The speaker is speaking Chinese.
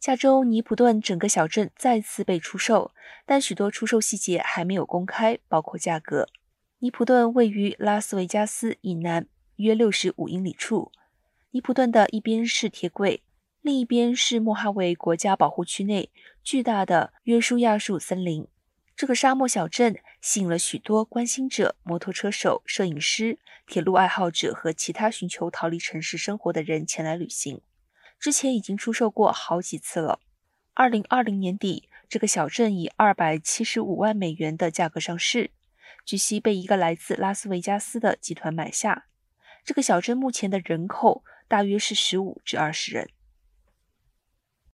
下周尼普顿整个小镇再次被出售，但许多出售细节还没有公开，包括价格。尼普顿位于拉斯维加斯以南约六十五英里处。尼普顿的一边是铁轨，另一边是莫哈维国家保护区内巨大的约书亚树森林。这个沙漠小镇吸引了许多关心者、摩托车手、摄影师、铁路爱好者和其他寻求逃离城市生活的人前来旅行。之前已经出售过好几次了。二零二零年底，这个小镇以二百七十五万美元的价格上市，据悉被一个来自拉斯维加斯的集团买下。这个小镇目前的人口大约是十五至二十人。